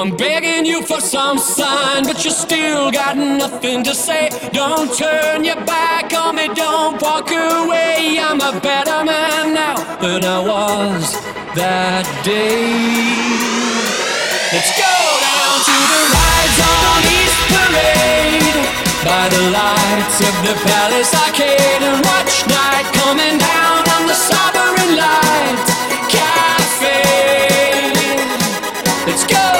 I'm begging you for some sign, but you still got nothing to say. Don't turn your back on me, don't walk away. I'm a better man now than I was that day. Let's go down to the rides on East Parade by the lights of the Palace Arcade and watch night coming down on the sovereign light. Cafe. Let's go!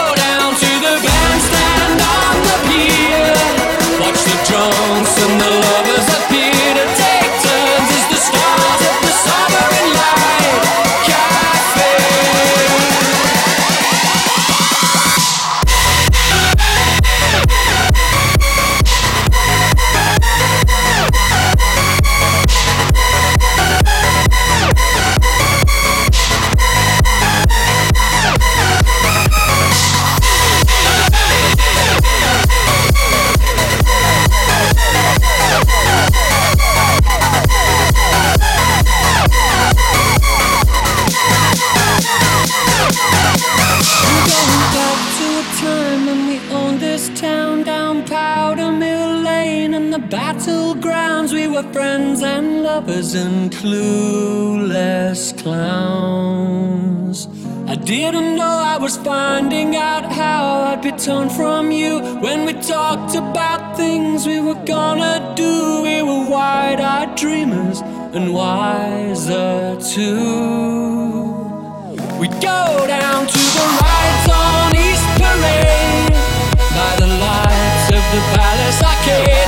and clueless clowns. I didn't know I was finding out how I'd be torn from you when we talked about things we were gonna do. We were wide eyed dreamers and wiser too. We'd go down to the rides on East Parade by the lights of the Palace Arcade.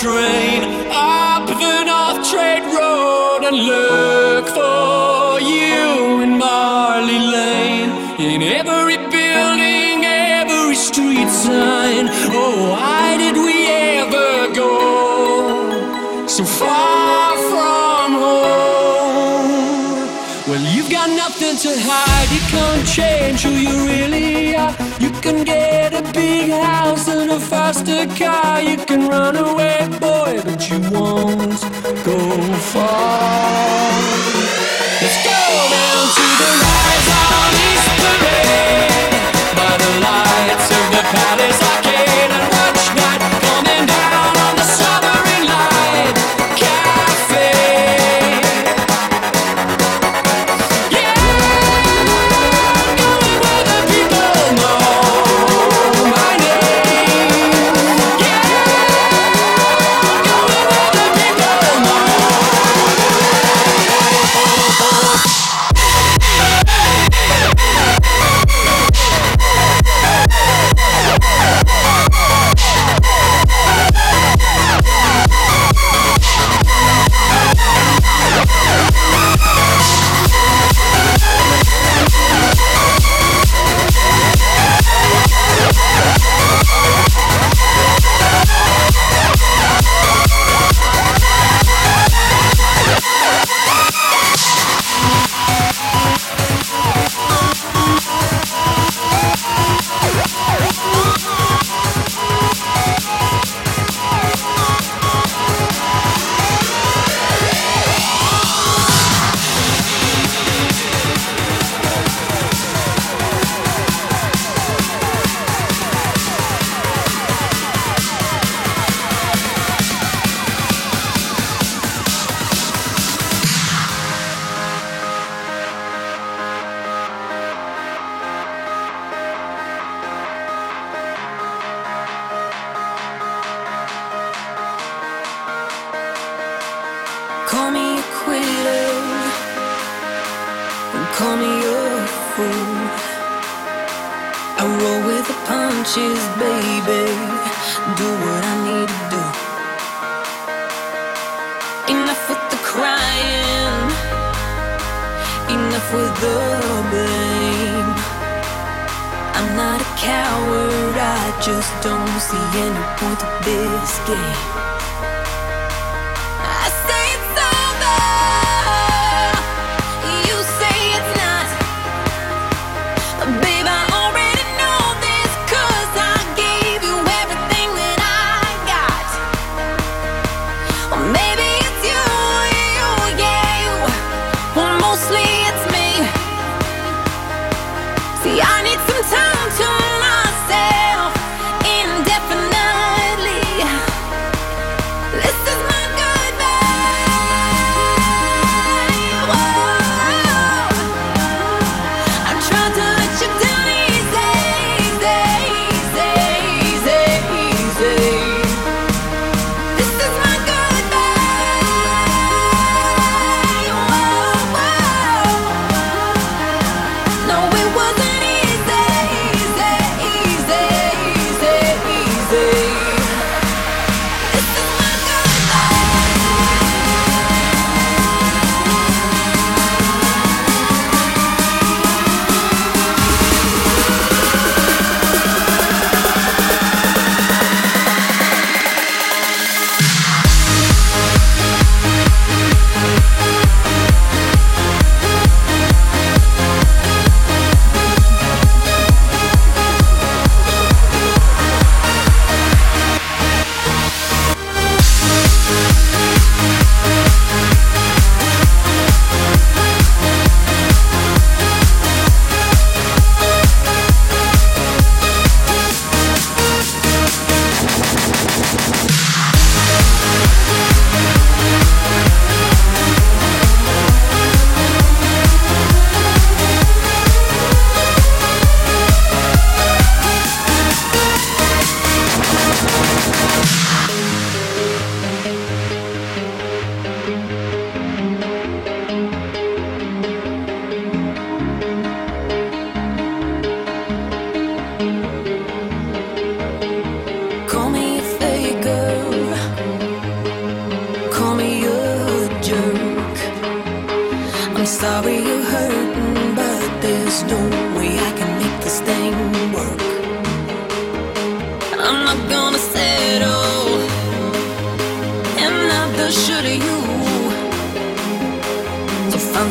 train up the North Trade Road and look for you in Marley Lane. In every building, every street sign. Oh, why did we ever go so far from home? Well, you've got nothing to hide, you can't change who you really are. You can get a big house and a faster car.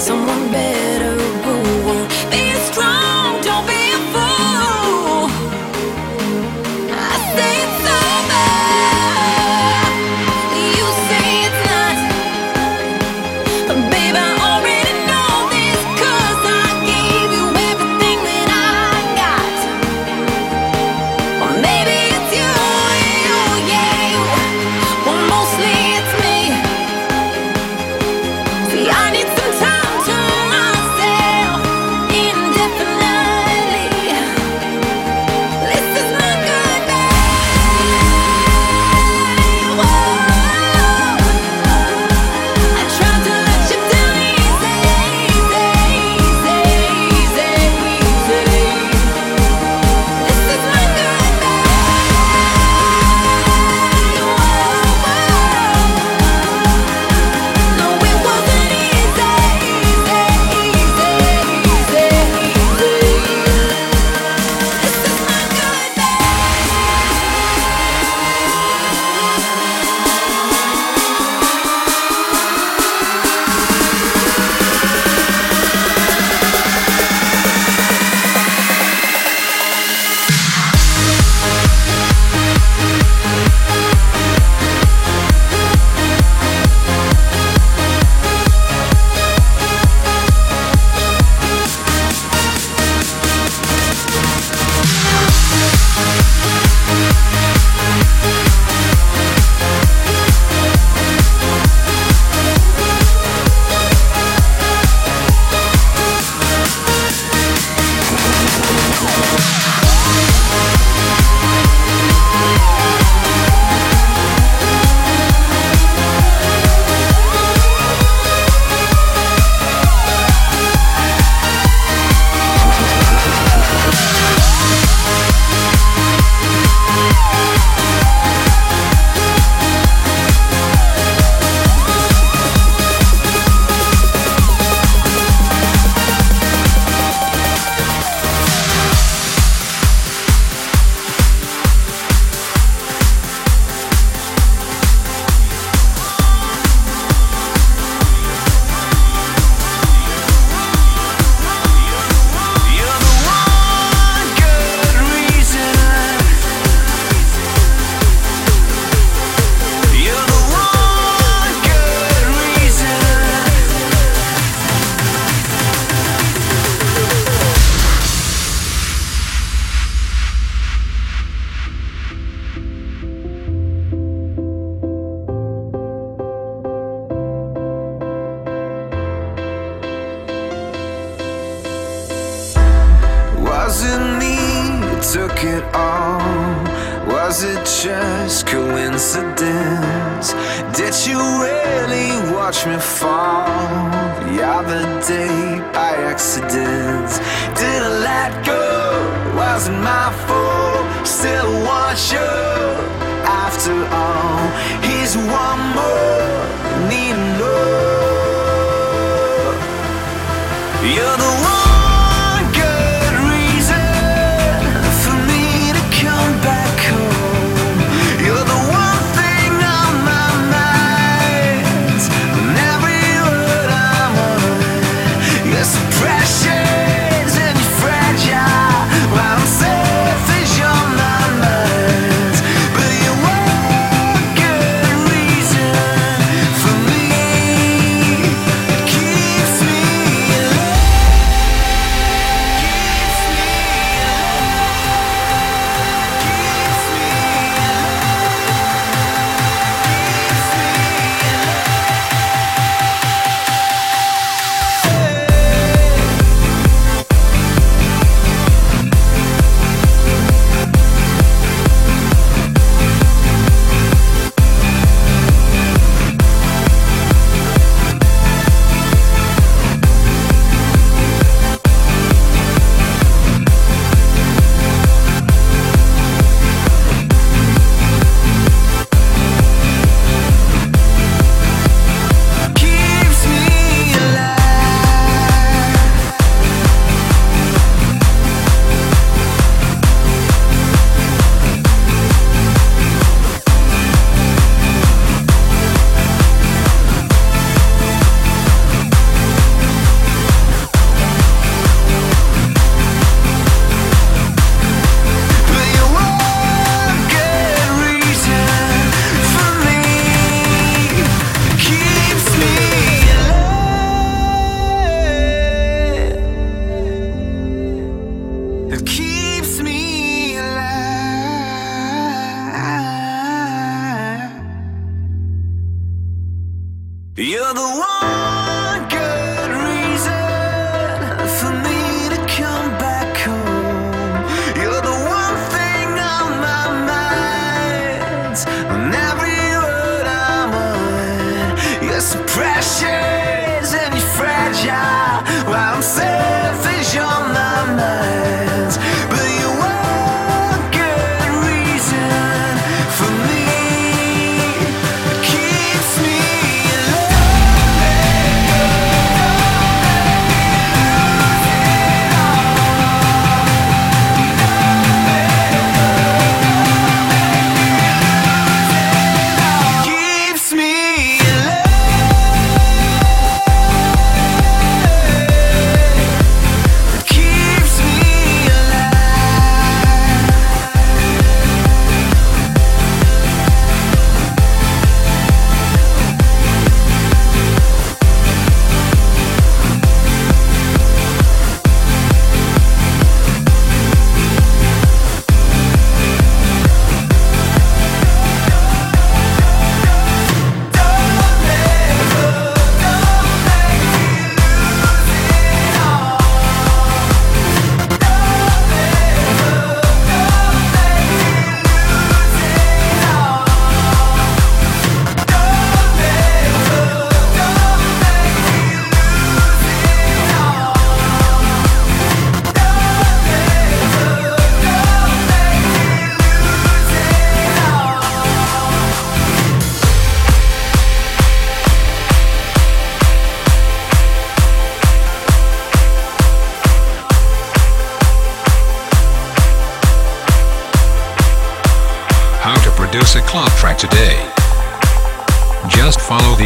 someone better.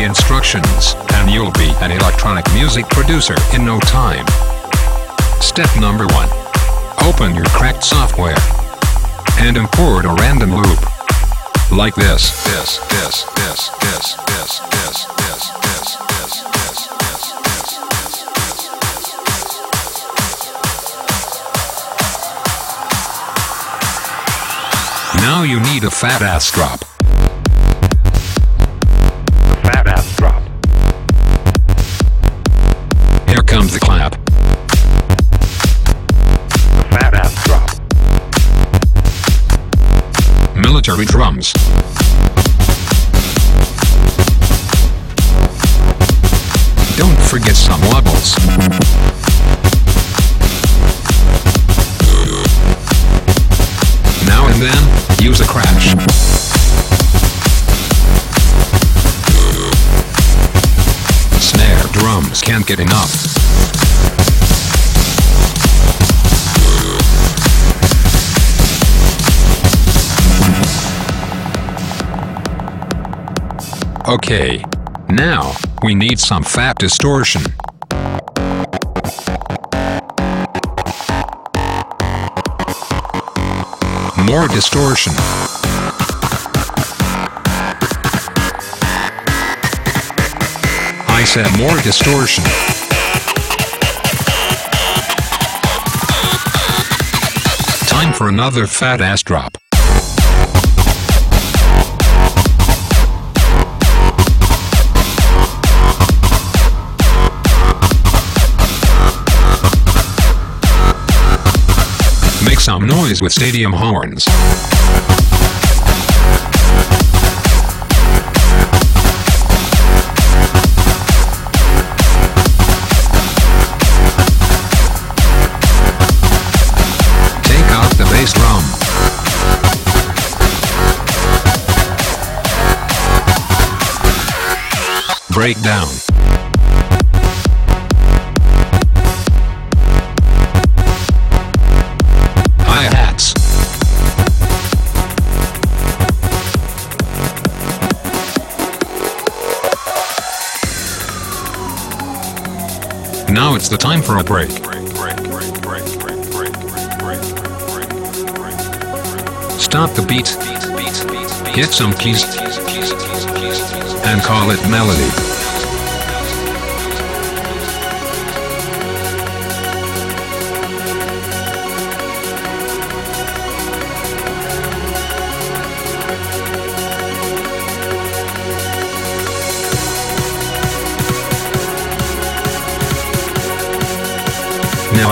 Instructions, and you'll be an electronic music producer in no time. Step number 1. Open your cracked software and import a random loop. Like this, this, this, this, this, this, this, this, this, this, this, this, Now you need a fat ass drop. Military drums. Don't forget some levels. Now and then, use a crash. Snare drums can't get enough. Okay. Now, we need some fat distortion. More distortion. I said more distortion. Time for another fat ass drop. some noise with stadium horns. Breakdown. Now it's the time for a break. Stop the beat. Hit some keys. And call it melody.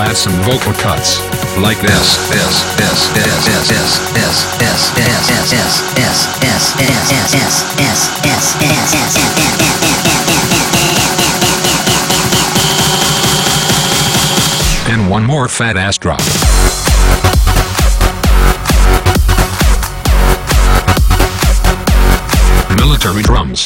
Add some vocal cuts. Like this, this, this, this, this, this, this, this, this, this, this, this, this, this, this, this, this, And one more fat ass drop. Military drums.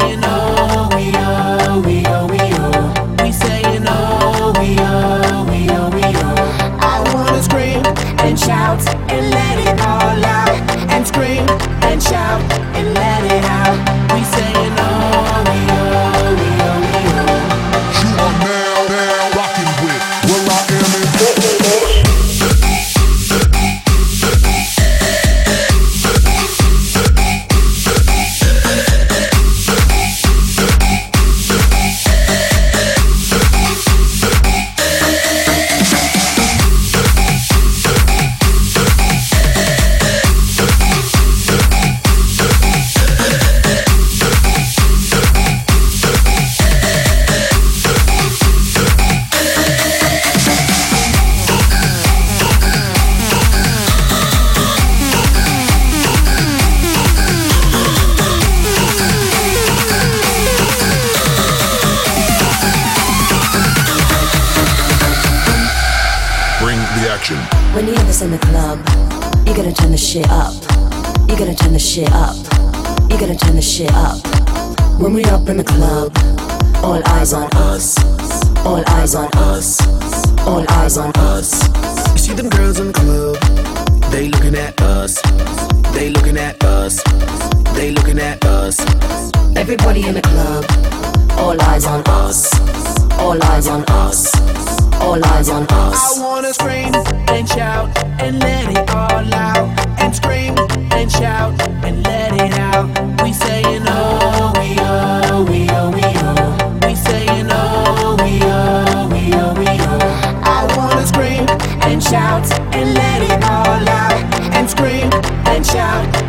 shit up. You gotta turn the shit up. When we up in the club, all eyes on us. All eyes on us. All eyes on us. You see them girls in the club, they looking at us. They looking at us. They looking at us. Everybody in the club, all eyes on us. All eyes on us. All eyes on us. I wanna scream and shout and let it all out. And scream and shout and let it out. We saying oh, we oh, we oh, we oh. We saying oh, we oh, we oh, we oh. I wanna scream and shout and let it all out. And scream and shout